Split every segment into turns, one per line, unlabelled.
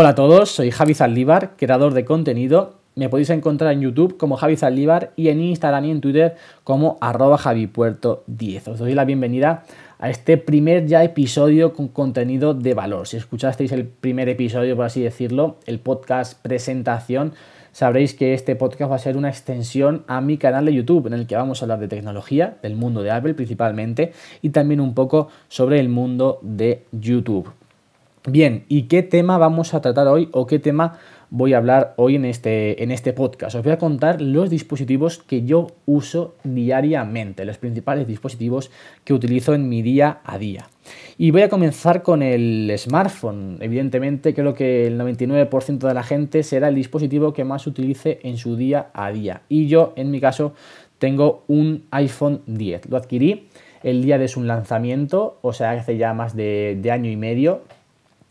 Hola a todos, soy Javi Zaldívar, creador de contenido. Me podéis encontrar en YouTube como Javi Zaldívar y en Instagram y en Twitter como arroba javipuerto10. Os doy la bienvenida a este primer ya episodio con contenido de valor. Si escuchasteis el primer episodio, por así decirlo, el podcast presentación, sabréis que este podcast va a ser una extensión a mi canal de YouTube en el que vamos a hablar de tecnología, del mundo de Apple principalmente y también un poco sobre el mundo de YouTube. Bien, ¿y qué tema vamos a tratar hoy o qué tema voy a hablar hoy en este, en este podcast? Os voy a contar los dispositivos que yo uso diariamente, los principales dispositivos que utilizo en mi día a día. Y voy a comenzar con el smartphone. Evidentemente creo que el 99% de la gente será el dispositivo que más utilice en su día a día. Y yo, en mi caso, tengo un iPhone 10. Lo adquirí el día de su lanzamiento, o sea, hace ya más de, de año y medio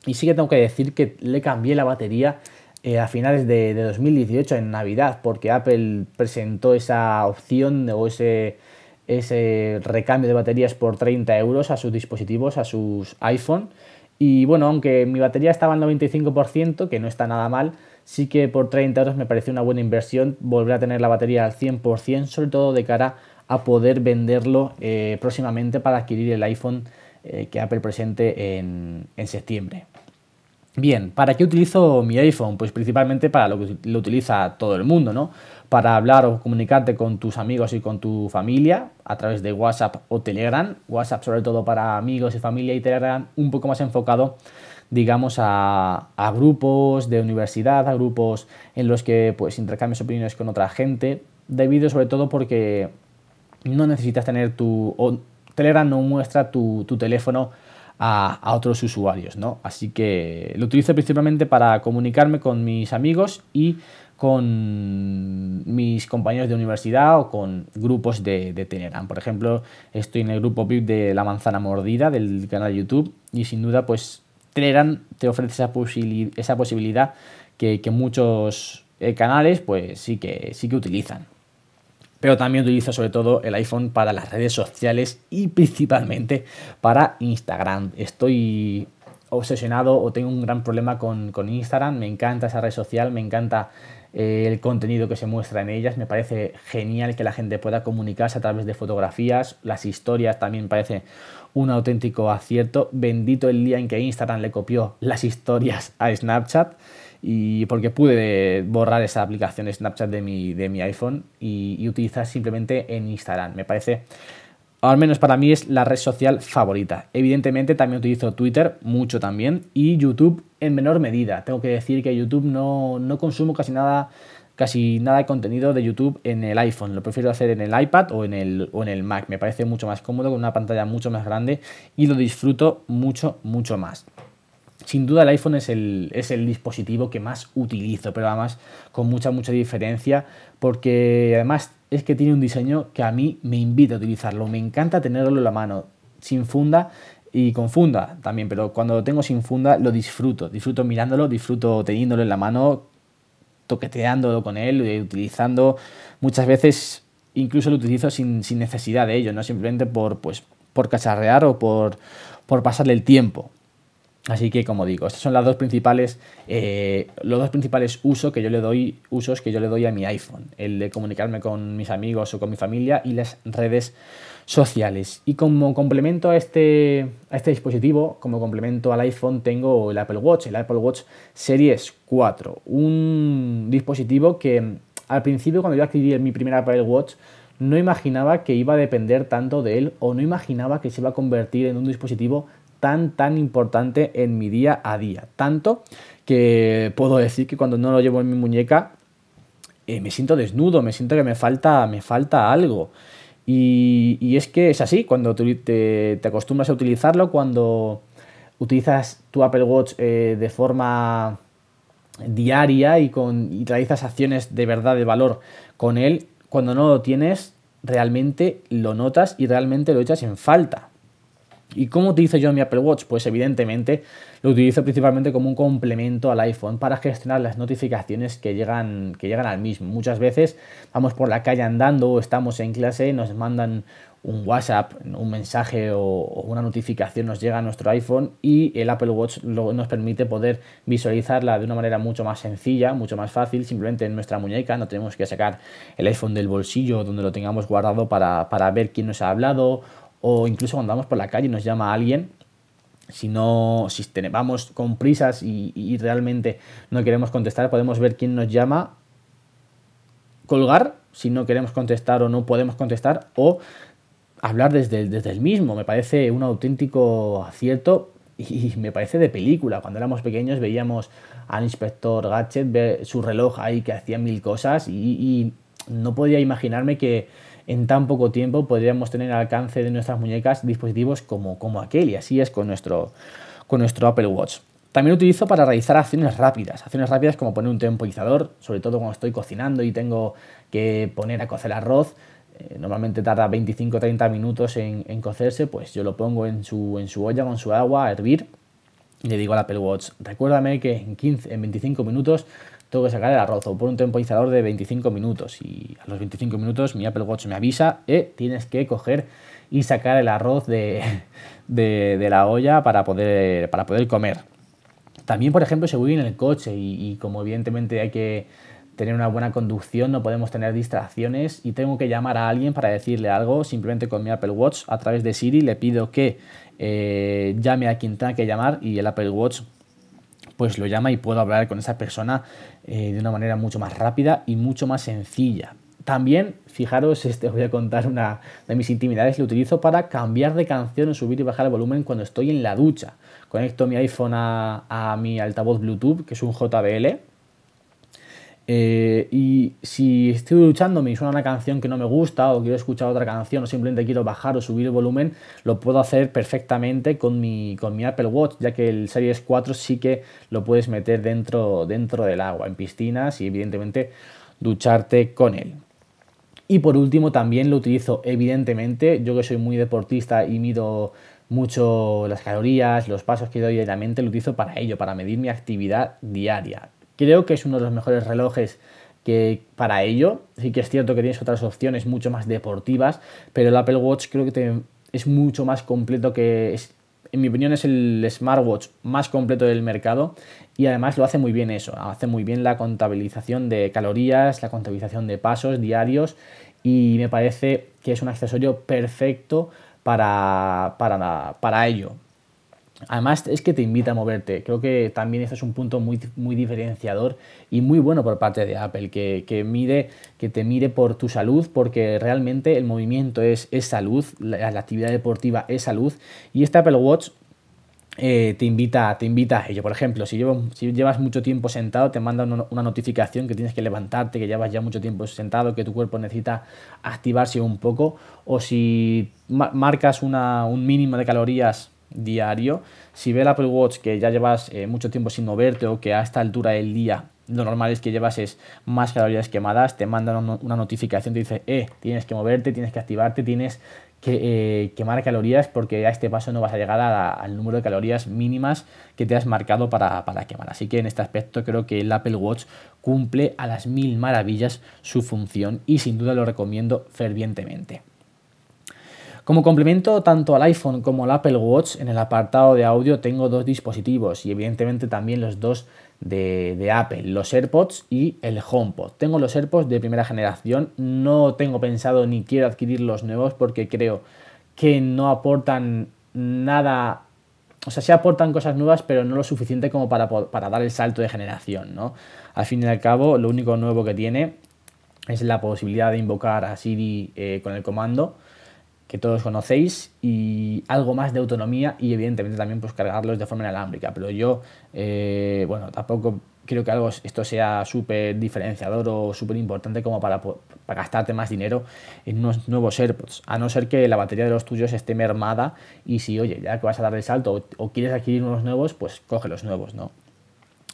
y sí que tengo que decir que le cambié la batería eh, a finales de, 2018, en Navidad, porque Apple presentó esa opción o ese, ese recambio de baterías por 30 euros a sus dispositivos, a sus iPhone. Y bueno, aunque mi batería estaba al 95%, que no está nada mal, sí que por 30 euros me pareció una buena inversión volver a tener la batería al 100%, sobre todo de cara a poder venderlo eh, próximamente para adquirir el iPhone eh, que Apple presente en, en septiembre. Bien, ¿para qué utilizo mi iPhone? Pues principalmente para lo que lo utiliza todo el mundo, ¿no? Para hablar o comunicarte con tus amigos y con tu familia a través de WhatsApp o Telegram. WhatsApp sobre todo para amigos y familia y Telegram un poco más enfocado, digamos, a, grupos de universidad, a grupos en los que pues intercambias opiniones con otra gente, debido sobre todo porque no necesitas tener tu... Telegram no muestra tu, teléfono a, otros usuarios, ¿no? Así que lo utilizo principalmente para comunicarme con mis amigos y con mis compañeros de universidad o con grupos de, de Telegram. Por ejemplo, estoy en el grupo VIP de La Manzana Mordida del canal de YouTube y sin duda pues Telegram te ofrece esa, esa posibilidad que, muchos eh, canales pues sí que, sí que utilizan pero también utilizo sobre todo el iPhone para las redes sociales y principalmente para Instagram. Estoy obsesionado o tengo un gran problema con, Instagram, me encanta esa red social, me encanta eh, el contenido que se muestra en ellas, me parece genial que la gente pueda comunicarse a través de fotografías, las historias también parece un auténtico acierto, bendito el día en que Instagram le copió las historias a Snapchat y porque pude borrar esa aplicación Snapchat de mi, de mi iPhone y, utilizar simplemente en Instagram. Me parece, al menos para mí, es la red social favorita. Evidentemente también utilizo Twitter, mucho también, y YouTube en menor medida. Tengo que decir que YouTube no, no consumo casi nada casi nada de contenido de YouTube en el iPhone. Lo prefiero hacer en el iPad o en el, o en el Mac. Me parece mucho más cómodo con una pantalla mucho más grande y lo disfruto mucho, mucho más. Sin duda el iPhone es el, es el dispositivo que más utilizo, pero además con mucha, mucha diferencia, porque además es que tiene un diseño que a mí me invita a utilizarlo. Me encanta tenerlo en la mano, sin funda y con funda también, pero cuando lo tengo sin funda lo disfruto. Disfruto mirándolo, disfruto teniéndolo en la mano, toqueteándolo con él, eh, utilizando muchas veces incluso lo utilizo sin, sin, necesidad de ello, no simplemente por, pues, por cacharrear o por, por pasarle el tiempo. Así que, como digo, estos son las dos principales, eh, los dos principales usos que yo le doy, usos que yo le doy a mi iPhone, el de comunicarme con mis amigos o con mi familia y las redes sociales. Y como complemento a este, a este dispositivo, como complemento al iPhone, tengo el Apple Watch, el Apple Watch Series 4, un dispositivo que al principio cuando yo adquirí mi primer Apple Watch no imaginaba que iba a depender tanto de él o no imaginaba que se iba a convertir en un dispositivo tan, tan importante en mi día a día. Tanto que puedo decir que cuando no lo llevo en mi muñeca eh, me siento desnudo, me siento que me falta, me falta algo. Y, es que es así, cuando te, acostumbras a utilizarlo, cuando utilizas tu Apple Watch eh, de forma diaria y, con, y realizas acciones de verdad de valor con él, cuando no lo tienes, realmente lo notas y realmente lo echas en falta. ¿Y cómo utilizo yo mi Apple Watch? Pues evidentemente lo utilizo principalmente como un complemento al iPhone para gestionar las notificaciones que llegan, que llegan al mismo. Muchas veces vamos por la calle andando o estamos en clase, nos mandan un WhatsApp, un mensaje o, una notificación nos llega a nuestro iPhone y el Apple Watch nos permite poder visualizarla de una manera mucho más sencilla, mucho más fácil, simplemente en nuestra muñeca, no tenemos que sacar el iPhone del bolsillo donde lo tengamos guardado para, para ver quién nos ha hablado o incluso cuando vamos por la calle y nos llama alguien, si no, si vamos con prisas y, realmente no queremos contestar, podemos ver quién nos llama, colgar si no queremos contestar o no podemos contestar, o hablar desde, desde el mismo. Me parece un auténtico acierto y me parece de película. Cuando éramos pequeños veíamos al inspector Gadget su reloj ahí que hacía mil cosas y no podía imaginarme que en tan poco tiempo podríamos tener al alcance de nuestras muñecas dispositivos como, como aquel y así es con nuestro, con nuestro Apple Watch. También lo utilizo para realizar acciones rápidas, acciones rápidas como poner un temporizador, sobre todo cuando estoy cocinando y tengo que poner a cocer arroz, eh, normalmente tarda 25-30 minutos en, cocerse, pues yo lo pongo en su, en su olla con su agua a hervir y le digo al Apple Watch, recuérdame que en, 15, en 25 minutos tengo que sacar el arroz o por un temporizador de 25 minutos y a los 25 minutos mi Apple Watch me avisa, eh, tienes que coger y sacar el arroz de, la olla para poder, para poder comer. También, por ejemplo, se voy en el coche y, y como evidentemente hay que tener una buena conducción, no podemos tener distracciones y tengo que llamar a alguien para decirle algo, simplemente con mi Apple Watch a través de Siri le pido que eh, llame a quien tenga que llamar y el Apple Watch pues lo llama y puedo hablar con esa persona eh, de una manera mucho más rápida y mucho más sencilla. También, fijaros, este, voy a contar una de mis intimidades, lo utilizo para cambiar de canción o subir y bajar el volumen cuando estoy en la ducha. Conecto mi iPhone a mi altavoz Bluetooth, que es un JBL, eh, y si estoy luchando, me suena una canción que no me gusta o quiero escuchar otra canción o simplemente quiero bajar o subir el volumen, lo puedo hacer perfectamente con mi, con mi Apple Watch, ya que el Series 4 sí que lo puedes meter dentro, dentro del agua, en piscinas y evidentemente ducharte con él. Y por último también lo utilizo evidentemente, yo que soy muy deportista y mido mucho las calorías, los pasos que doy diariamente, lo utilizo para ello, para medir mi actividad diaria. Creo que es uno de los mejores relojes que para ello. Sí que es cierto que tienes otras opciones mucho más deportivas, pero el Apple Watch creo que es mucho más completo que en mi opinión es el smartwatch más completo del mercado y además lo hace muy bien eso, hace muy bien la contabilización de calorías, la contabilización de pasos diarios y me parece que es un accesorio perfecto para, para ello. Además es que te invita a moverte. Creo que también eso es un punto muy, muy diferenciador y muy bueno por parte de Apple, que, que, mide, que te mire por tu salud, porque realmente el movimiento es, es salud, la, actividad deportiva es salud. Y este Apple Watch eh, te, invita, te invita a ello. Por ejemplo, si, si llevas mucho tiempo sentado, te manda una, notificación que tienes que levantarte, que llevas ya mucho tiempo sentado, que tu cuerpo necesita activarse un poco. O si marcas una, un mínimo de calorías diario. Si ve el Apple Watch que ya llevas eh, mucho tiempo sin moverte o que a esta altura del día lo normal es que llevas más calorías quemadas, te mandan una notificación, te dice, eh, tienes que moverte, tienes que activarte, tienes que eh, quemar calorías porque a este paso no vas a llegar al número de calorías mínimas que te has marcado para, para, quemar. Así que en este aspecto creo que el Apple Watch cumple a las mil maravillas su función y sin duda lo recomiendo fervientemente. Como complemento tanto al iPhone como al Apple Watch, en el apartado de audio tengo dos dispositivos y evidentemente también los dos de, Apple, los AirPods y el HomePod. Tengo los AirPods de primera generación, no tengo pensado ni quiero adquirir los nuevos porque creo que no aportan nada o sea, sí aportan cosas nuevas, pero no lo suficiente como para, para, dar el salto de generación, ¿no? Al fin y al cabo, lo único nuevo que tiene es la posibilidad de invocar a Siri eh, con el comando que todos conocéis y algo más de autonomía y evidentemente también pues cargarlos de forma inalámbrica. Pero yo, eh, bueno, tampoco creo que algo esto sea súper diferenciador o súper importante como para, para, gastarte más dinero en unos nuevos AirPods, a no ser que la batería de los tuyos esté mermada y si, oye, ya que vas a dar el salto o, o quieres adquirir unos nuevos, pues coge los nuevos, ¿no?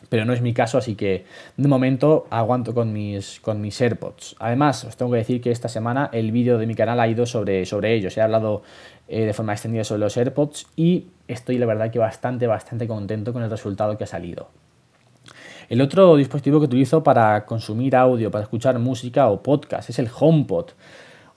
Pero no es mi caso, así que de momento aguanto con mis, con mis AirPods. Además, os tengo que decir que esta semana el vídeo de mi canal ha ido sobre, sobre ellos. He hablado eh, de forma extendida sobre los AirPods y estoy la verdad que bastante, bastante contento con el resultado que ha salido. El otro dispositivo que utilizo para consumir audio, para escuchar música o podcast es el HomePod.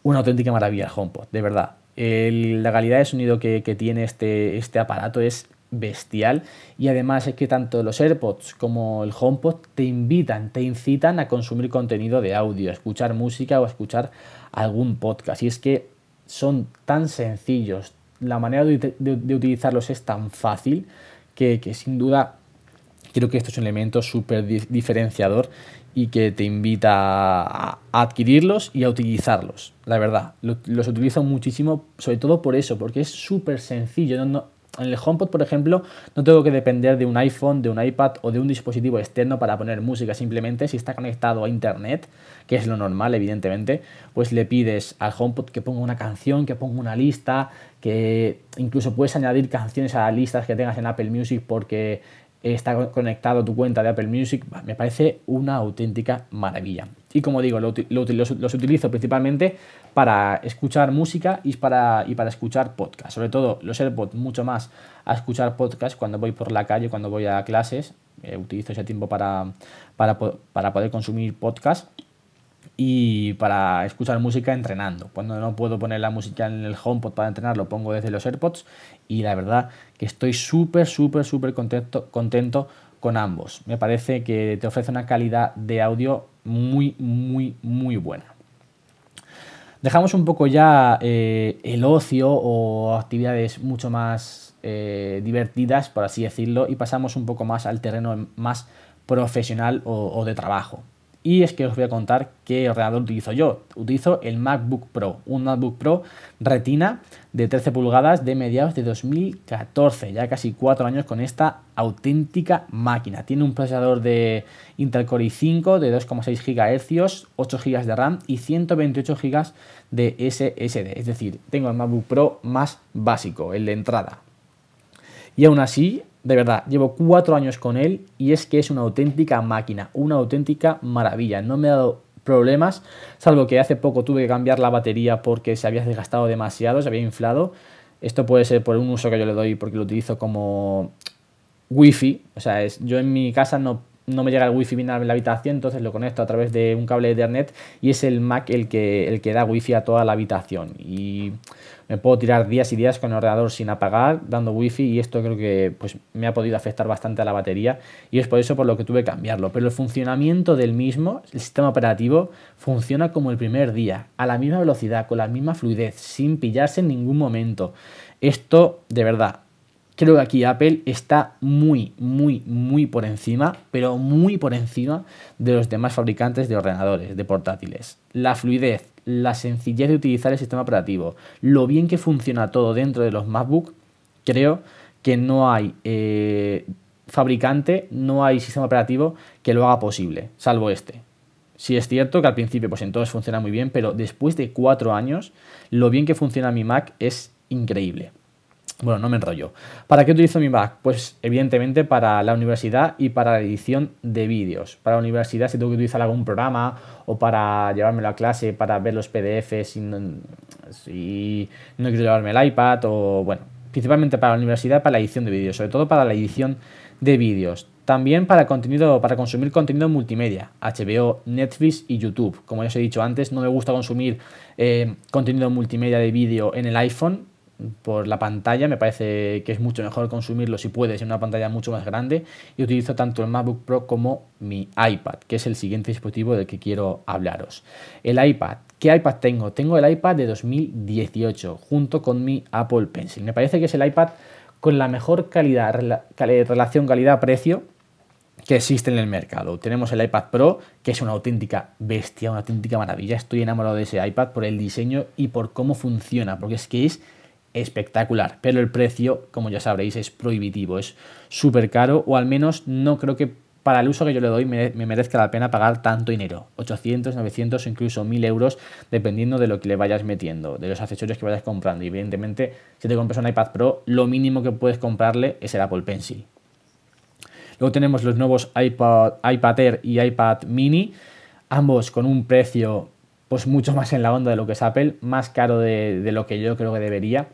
Una auténtica maravilla el HomePod, de verdad. la calidad de sonido que, que tiene este, este aparato es bestial y además es que tanto los AirPods como el HomePod te invitan, te incitan a consumir contenido de audio, a escuchar música o a escuchar algún podcast. Y es que son tan sencillos, la manera de, utilizarlos es tan fácil que, sin duda creo que esto es un elemento súper diferenciador y que te invita a adquirirlos y a utilizarlos, la verdad. Los, utilizo muchísimo, sobre todo por eso, porque es súper sencillo. En el HomePod, por ejemplo, no tengo que depender de un iPhone, de un iPad o de un dispositivo externo para poner música. Simplemente si está conectado a Internet, que es lo normal, evidentemente, pues le pides al HomePod que ponga una canción, que ponga una lista, que incluso puedes añadir canciones a listas que tengas en Apple Music porque está conectado a tu cuenta de Apple Music, me parece una auténtica maravilla. Y como digo, los, utilizo principalmente para escuchar música y para, y para escuchar podcast. Sobre todo los AirPods mucho más a escuchar podcast cuando voy por la calle, cuando voy a clases. Eh, utilizo ese tiempo para, para, para poder consumir podcast y para escuchar música entrenando. Cuando no puedo poner la música en el HomePod para entrenar, lo pongo desde los AirPods y la verdad que estoy súper, súper, súper contento, contento con ambos. Me parece que te ofrece una calidad de audio muy, muy, muy buena. Dejamos un poco ya eh, el ocio o actividades mucho más eh, divertidas, por así decirlo, y pasamos un poco más al terreno más profesional o de trabajo. Y es que os voy a contar qué ordenador utilizo yo. Utilizo el MacBook Pro, un MacBook Pro Retina de 13 pulgadas de mediados de 2014, ya casi 4 años con esta auténtica máquina. Tiene un procesador de Intel Core i5 de 2,6 GHz, 8 GB de RAM y 128 GB de SSD. Es decir, tengo el MacBook Pro más básico, el de entrada. Y aún así, de verdad, llevo cuatro años con él y es que es una auténtica máquina, una auténtica maravilla. No me ha dado problemas, salvo que hace poco tuve que cambiar la batería porque se había desgastado demasiado, se había inflado. Esto puede ser por un uso que yo le doy porque lo utilizo como wifi, o sea, es, yo en mi casa no no me llega el wifi bien a la habitación, entonces lo conecto a través de un cable de Ethernet y es el Mac el que, el que da wifi a toda la habitación. Y me puedo tirar días y días con el ordenador sin apagar, dando wifi y esto creo que pues, me ha podido afectar bastante a la batería y es por eso por lo que tuve que cambiarlo. Pero el funcionamiento del mismo, el sistema operativo, funciona como el primer día, a la misma velocidad, con la misma fluidez, sin pillarse en ningún momento. Esto, de verdad, creo que aquí Apple está muy, muy, muy por encima, pero muy por encima de los demás fabricantes de ordenadores, de portátiles. La fluidez, la sencillez de utilizar el sistema operativo, lo bien que funciona todo dentro de los MacBook, creo que no hay eh, fabricante, no hay sistema operativo que lo haga posible, salvo este. Sí es cierto que al principio pues entonces funciona muy bien, pero después de cuatro años, lo bien que funciona mi Mac es increíble. Bueno, no me enrollo. ¿Para qué utilizo mi Mac? Pues evidentemente para la universidad y para la edición de vídeos. Para la universidad si tengo que utilizar algún programa o para llevármelo a clase para ver los PDFs si no, quiero llevarme el iPad o bueno, principalmente para la universidad para la edición de vídeos, sobre todo para la edición de vídeos. También para contenido, para consumir contenido multimedia, HBO, Netflix y YouTube. Como ya os he dicho antes, no me gusta consumir eh, contenido multimedia de vídeo en el iPhone por la pantalla, me parece que es mucho mejor consumirlo si puedes en una pantalla mucho más grande y utilizo tanto el MacBook Pro como mi iPad, que es el siguiente dispositivo del que quiero hablaros. El iPad, ¿qué iPad tengo? Tengo el iPad de 2018 junto con mi Apple Pencil. Me parece que es el iPad con la mejor calidad, relación calidad-precio que existe en el mercado. Tenemos el iPad Pro, que es una auténtica bestia, una auténtica maravilla. Estoy enamorado de ese iPad por el diseño y por cómo funciona, porque es que es espectacular, pero el precio, como ya sabréis, es prohibitivo, es súper caro o al menos no creo que para el uso que yo le doy me, merezca la pena pagar tanto dinero, 800, 900 o incluso 1000 euros, dependiendo de lo que le vayas metiendo, de los accesorios que vayas comprando. Evidentemente, si te compras un iPad Pro, lo mínimo que puedes comprarle es el Apple Pencil. Luego tenemos los nuevos iPad, iPad Air y iPad Mini, ambos con un precio pues mucho más en la onda de lo que es Apple, más caro de lo que yo creo que debería.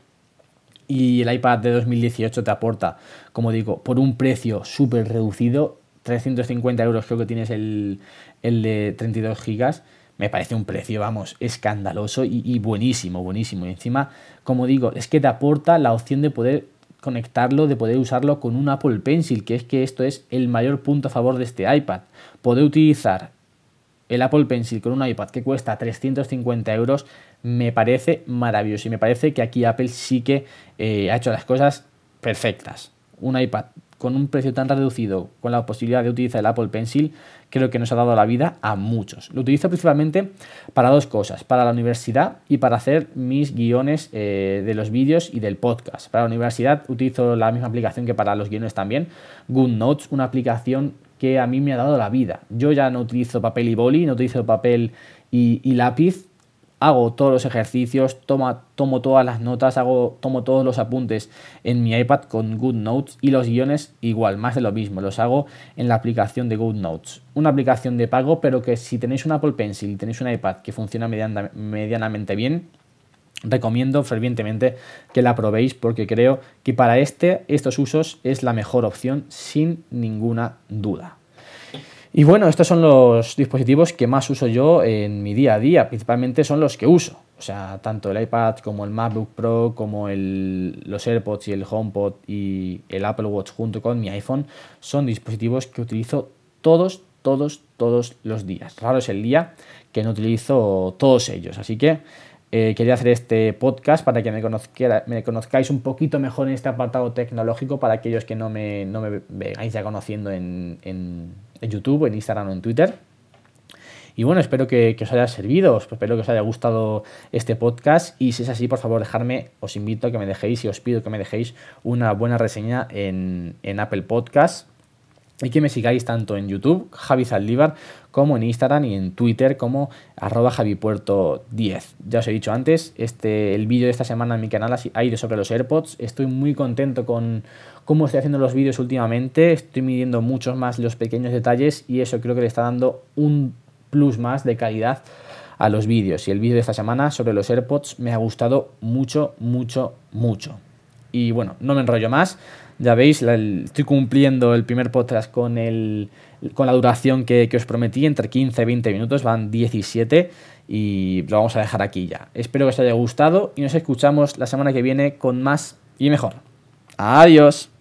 Y el iPad de 2018 te aporta, como digo, por un precio súper reducido, 350 euros creo que tienes el, el de 32 gigas me parece un precio, vamos, escandaloso y, buenísimo, buenísimo. Y encima, como digo, es que te aporta la opción de poder conectarlo, de poder usarlo con un Apple Pencil, que es que esto es el mayor punto a favor de este iPad. Poder utilizar el Apple Pencil con un iPad que cuesta 350 euros me parece maravilloso y me parece que aquí Apple sí que eh, ha hecho las cosas perfectas. Un iPad con un precio tan reducido, con la posibilidad de utilizar el Apple Pencil, creo que nos ha dado la vida a muchos. Lo utilizo principalmente para dos cosas, para la universidad y para hacer mis guiones eh, de los vídeos y del podcast. Para la universidad utilizo la misma aplicación que para los guiones también, GoodNotes, una aplicación que a mí me ha dado la vida. Yo ya no utilizo papel y boli, no utilizo papel y, y lápiz, hago todos los ejercicios, tomo todas las notas, hago, tomo todos los apuntes en mi iPad con GoodNotes y los guiones igual, más de lo mismo, los hago en la aplicación de GoodNotes. Una aplicación de pago, pero que si tenéis un Apple Pencil y tenéis un iPad que funciona medianamente bien, recomiendo fervientemente que la probéis porque creo que para este, estos usos es la mejor opción sin ninguna duda. Y bueno, estos son los dispositivos que más uso yo en mi día a día, principalmente son los que uso. O sea, tanto el iPad como el MacBook Pro, como el, los AirPods y el HomePod y el Apple Watch junto con mi iPhone son dispositivos que utilizo todos, todos, todos los días. Raro es el día que no utilizo todos ellos. Así que eh, quería hacer este podcast para que me, conozcáis un poquito mejor en este apartado tecnológico para aquellos que no me, no me vengáis ya conociendo en, en, YouTube, en Instagram o en Twitter. Y bueno, espero que, os haya servido, espero que os haya gustado este podcast y si es así, por favor, dejarme, os invito a que me dejéis y os pido que me dejéis una buena reseña en, en Apple Podcast y que me sigáis tanto en YouTube, Javi Zaldívar, como en Instagram y en Twitter como arroba javipuerto10. Ya os he dicho antes, este, el vídeo de esta semana en mi canal ha ido sobre los AirPods. Estoy muy contento con cómo estoy haciendo los vídeos últimamente. Estoy midiendo muchos más los pequeños detalles y eso creo que le está dando un plus más de calidad a los vídeos. Y el vídeo de esta semana sobre los AirPods me ha gustado mucho, mucho, mucho. Y bueno, no me enrollo más. Ya veis, estoy cumpliendo el primer podcast con, el, con la duración que, que, os prometí, entre 15 y 20 minutos, van 17 y lo vamos a dejar aquí ya. Espero que os haya gustado y nos escuchamos la semana que viene con más y mejor. Adiós.